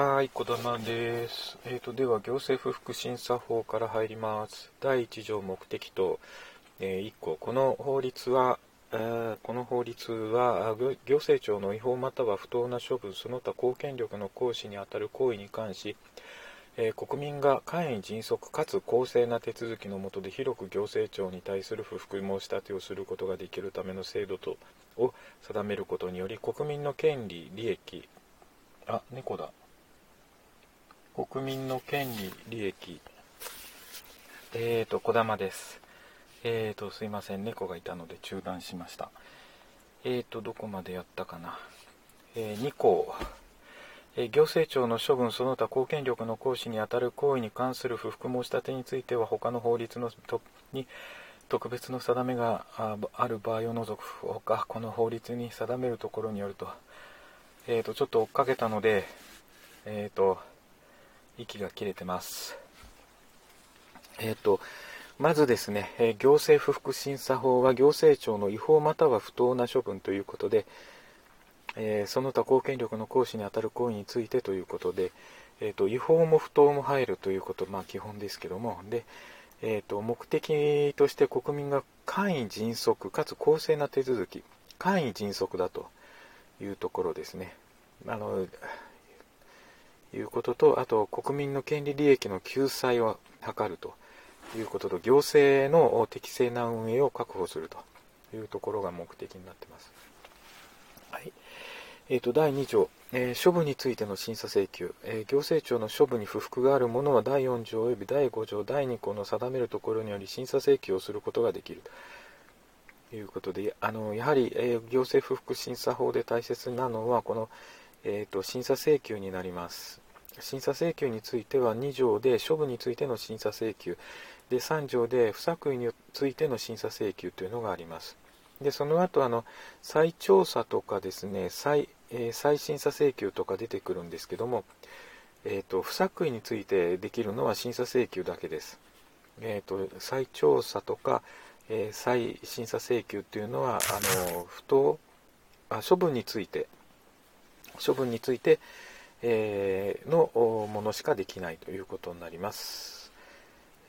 はい、小玉です。えーと、では、行政不服審査法から入ります。第1条目的と、えー、1項、この法律は、えー、この法律は行政庁の違法または不当な処分、その他公権力の行使にあたる行為に関し、えー、国民が簡易迅速かつ公正な手続きの下で広く行政庁に対する不服申し立てをすることができるための制度とを定めることにより国民の権利、利益あ、猫だ国民の権利、利益。えーと、小玉です。えーと、すいません。猫がいたので中断しました。えーと、どこまでやったかな。えー、2項。え行政庁の処分その他公権力の行使にあたる行為に関する不服申し立てについては他の法律のとに特別の定めがある場合を除くほかこの法律に定めるところによると,、えーと、ちょっと追っかけたので、えーと息が切れてます。えっ、ー、と、まずですね、え行政不服審査法は行政庁の違法または不当な処分ということで、えー、その他公権力の行使にあたる行為についてということで、えーと、違法も不当も入るということ、まあ、基本ですけども、でえーと、目的として国民が簡易迅速かつ公正な手続き、簡易迅速だというところですね。あのいうことと、あと国民の権利利益の救済を図るということと、行政の適正な運営を確保するというところが目的になっています。はい。えーと、第2条、えー、処分についての審査請求、えー、行政庁の処分に不服がある者は第4条及び第5条、第2項の定めるところにより審査請求をすることができる。ということで、あのやはり、えー、行政不服審査法で大切なのは、このえーと、審査請求になります。審査請求については2条で処分についての審査請求で3条で不作為についての審査請求というのがあります。でその後あの再調査とかですね再,、えー、再審査請求とか出てくるんですけども、えーと、不作為についてできるのは審査請求だけです。えーと、再調査とか、えー、再審査請求というのはあの不当あ処分について処分について、え、のものしかできないということになります。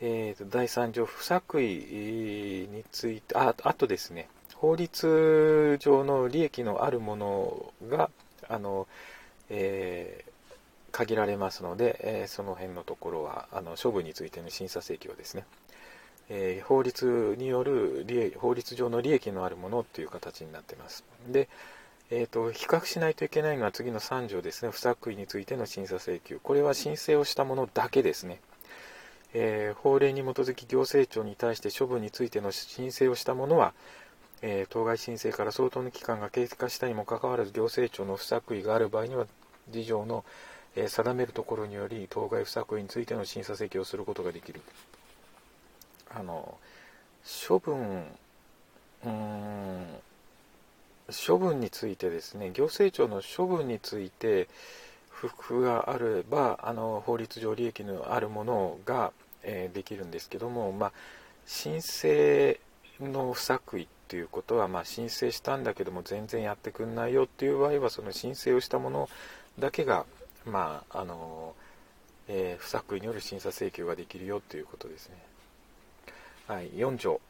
えーと、第3条不作為についてああとですね法律上の利益のあるものがあの、えー、限られますので、えー、その辺のところはあの処分についての審査請求ですね、えー、法律による利益法律上の利益のあるものという形になっていますで、えーと、比較しないといけないのは次の3条ですね、不作為についての審査請求。これは申請をしたものだけですね。えー、法令に基づき行政庁に対して処分についての申請をしたものは、えー、当該申請から相当の期間が経過したにもかかわらず行政庁の不作為がある場合には、事情の、えー、定めるところにより、当該不作為についての審査請求をすることができる。あの、処分、うーん、処分についてですね、行政庁の処分について不服があれば、あの法律上利益のあるものが、えー、できるんですけども、まあ、申請の不作為ということは、まあ、申請したんだけども全然やってくんないよっていう場合はその申請をしたものだけが、まああのえー、不作為による審査請求ができるよということですね。はい、4条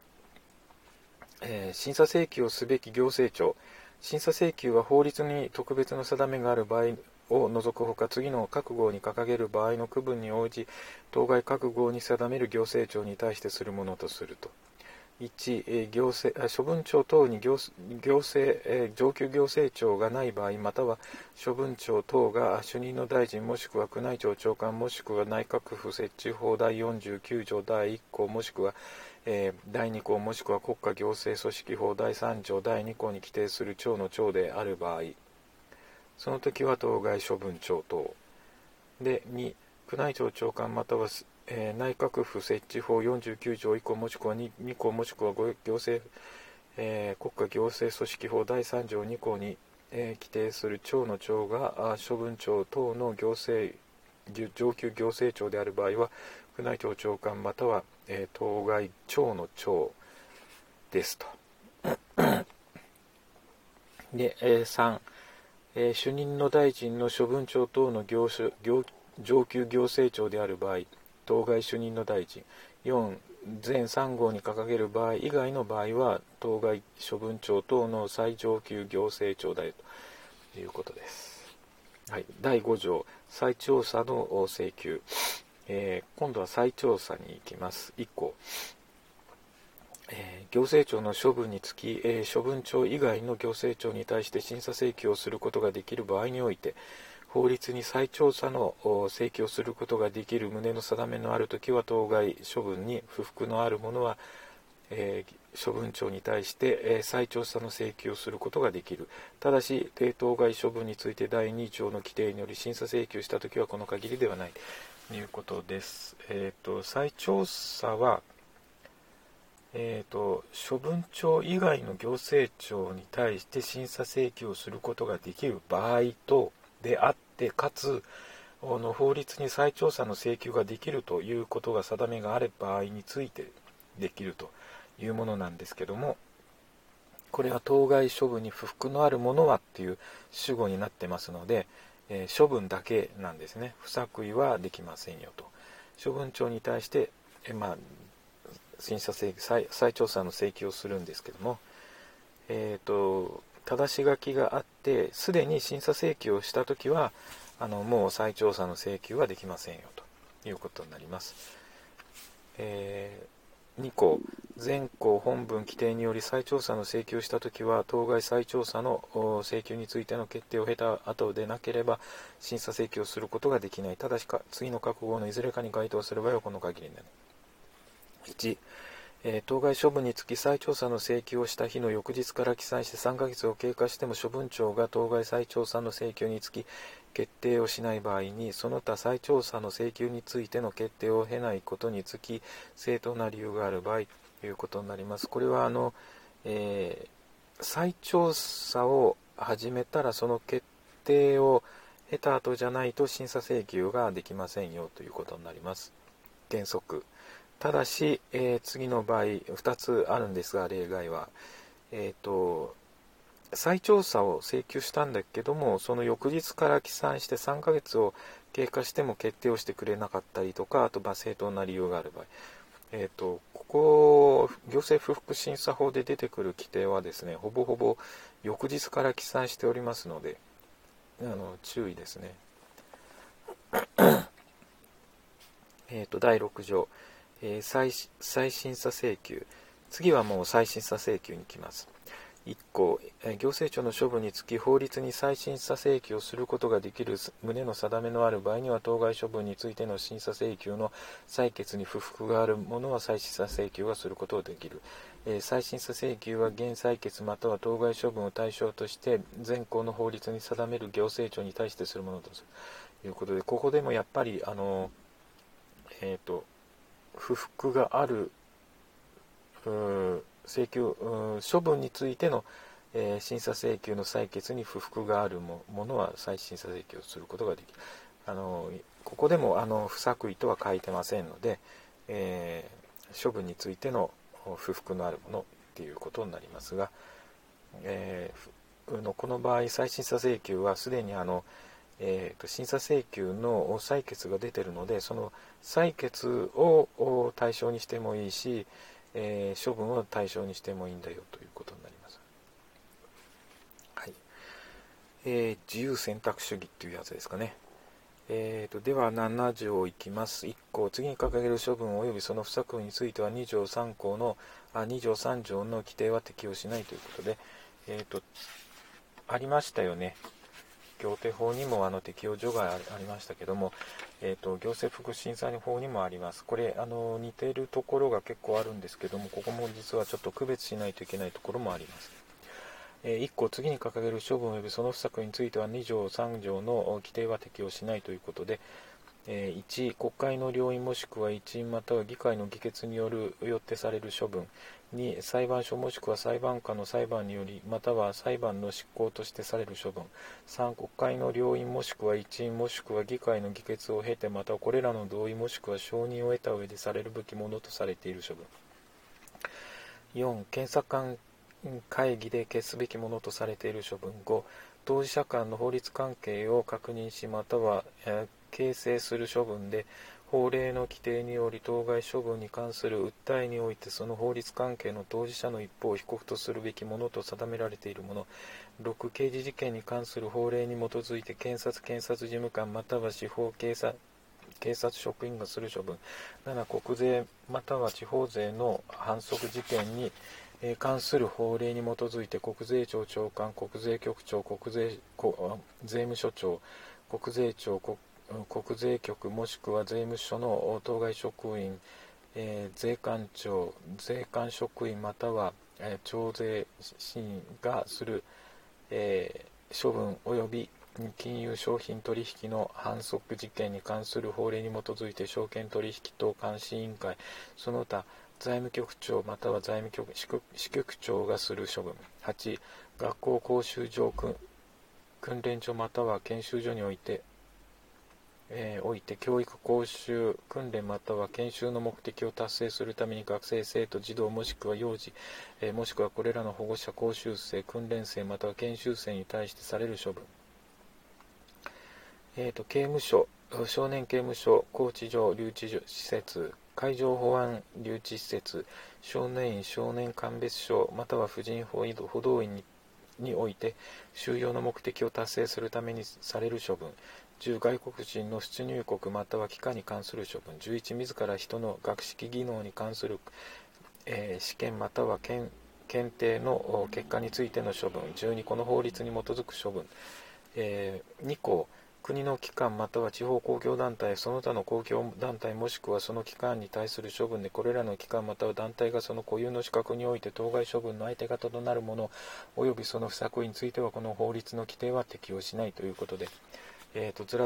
えー、審査請求をすべき行政庁。審査請求は法律に特別の定めがある場合を除くほか次の各号に掲げる場合の区分に応じ当該各号に定める行政庁に対してするものとすると。1行政処分庁等に行行政上級行政庁がない場合または処分庁等が主任の大臣もしくは宮内庁長官もしくは内閣府設置法第49条第1項もしくはえー、第2項もしくは国家行政組織法第3条第2項に規定する庁の庁である場合。その時は当該処分庁等で2宮内庁長官または、えー、内閣府設置法49条以降もしくは 2, 2項もしくは行政、えー、国家行政組織法第3条2項に、え規定する庁の庁が処分庁等の行政上級行政庁である場合は宮内庁長官または、えー、当該庁の庁ですと。で、えー、3、えー、主任の大臣の処分庁等の業業上級行政庁である場合当該主任の大臣。4全3号に掲げる場合以外の場合は当該処分庁等の最上級行政庁だよと。いうことです、はい、第5条再調査の請求、えー、今度は再調査に行きます。1項えー、行政庁の処分につき、えー、処分庁以外の行政庁に対して審査請求をすることができる場合において法律に再調査の請求をすることができる旨の定めのあるときは当該処分に不服のあるものは、えー、処分庁に対して、え再調査の請求をすることができる。ただし抵当該処分について第2条の規定により審査請求したときはこの限りではない。いうことです、えーと再調査はえーと、処分庁以外の行政庁に対して審査請求をすることができる場合とであってかつの法律に再調査の請求ができるということが定めがある場合についてできるというものなんですけどもこれは当該処分に不服のあるものはっていう主語になってますので、えー、処分だけなんですね不作為はできませんよと処分庁に対して、えまあ、審査請再再調査の請求をするんですけども、えーと、正し書きがあってすでに審査請求をした時はあのもう再調査の請求はできませんよということになります。えー、2項全項本文規定により再調査の請求をしたときは当該再調査の請求についての決定を経た後でなければ審査請求をすることができない。ただしか次の覚悟のいずれかに該当する場合はこの限りになる。1、えー、当該処分につき再調査の請求をした日の翌日から記載して3ヶ月を経過しても処分庁が当該再調査の請求につき決定をしない場合にその他再調査の請求についての決定を経ないことにつき正当な理由がある場合ということになります。これはあの、えー、再調査を始めたらその決定を経た後じゃないと審査請求ができませんよということになります。原則。ただし、えー、次の場合2つあるんですが例外は、えーと、再調査を請求したんだけどもその翌日から起算して3ヶ月を経過しても決定をしてくれなかったりとかあとま正当な理由がある場合、えーと、ここ行政不服審査法で出てくる規定はですねほぼほぼ翌日から起算しておりますのであの注意ですね。えっと第6条。えー、再審査請求。次はもう再審査請求に来ます。1項、えー、行政庁の処分につき法律に再審査請求をすることができる旨の定めのある場合には当該処分についての審査請求の採決に不服があるものは再審査請求がすることができる、えー、再審査請求は現採決または当該処分を対象として全項の法律に定める行政庁に対してするものとすると。いうことでここでもやっぱりあのえっ、ー、と不服がある請求処分についての、えー、審査請求の採決に不服があるものは再審査請求をすることができるあのここでもあの不作為とは書いてませんので、えー、処分についての不服のあるものっていうことになりますが、えー、のこの場合再審査請求はすでにあの、えーと、審査請求の採決が出てるのでその採決を対象にしてもいいし、えー、処分を対象にしてもいいんだよということになります。はいえー、自由選択主義っていうやつですかね。えーと、では7条いきます。1項、次に掲げる処分及びその不作為については2条3項のあ2条3条の規定は適用しないということで、えーとありましたよね。行政法にもあの適用除外ありましたけども、えーと、行政福祉審査法にもあります。これあの似ているところが結構あるんですけども、ここも実はちょっと区別しないといけないところもあります。えー、1個次に掲げる処分及びその不作については2条3条の規定は適用しないということで、えー、1国会の両院もしくは一員または議会の議決によるよってされる処分2裁判所もしくは裁判官の裁判によりまたは裁判の執行としてされる処分。3国会の両院もしくは一員もしくは議会の議決を経てまたこれらの同意もしくは承認を得た上でされるべきものとされている処分。4検察官会議で決すべきものとされている処分。5当事者間の法律関係を確認しまたは、え形成する処分で法令の規定により当該処分に関する訴えにおいてその法律関係の当事者の一方を被告とするべきものと定められているもの。6刑事事件に関する法令に基づいて検察検察事務官または司法警察警察職員がする処分。7国税または地方税の反則事件に関する法令に基づいて国税庁長官国税局長国税税務署長国税庁国国税局もしくは税務署の当該職員、えー、税関庁税関職員または、えー、徴税審がする、えー、処分及び金融商品取引の反則事件に関する法令に基づいて証券取引等監視委員会その他財務局長または財務局支局長がする処分。8学校講習場訓練所または研修所においてえー、おいて教育講習訓練または研修の目的を達成するために学生生徒児童もしくは幼児、えー、もしくはこれらの保護者講習生訓練生または研修生に対してされる処分、えーと、刑務所少年刑務所高知城留置施設海上保安留置施設少年院少年鑑別所または婦人保導院において収容の目的を達成するためにされる処分。10外国人の出入国または帰化に関する処分11自ら人の学識技能に関する、えー、試験または検検定の結果についての処分12この法律に基づく処分、えー、2項国の機関または地方公共団体その他の公共団体もしくはその機関に対する処分でこれらの機関または団体がその固有の資格において当該処分の相手方となるもの及びその不作為についてはこの法律の規定は適用しないということで、えーと、ずら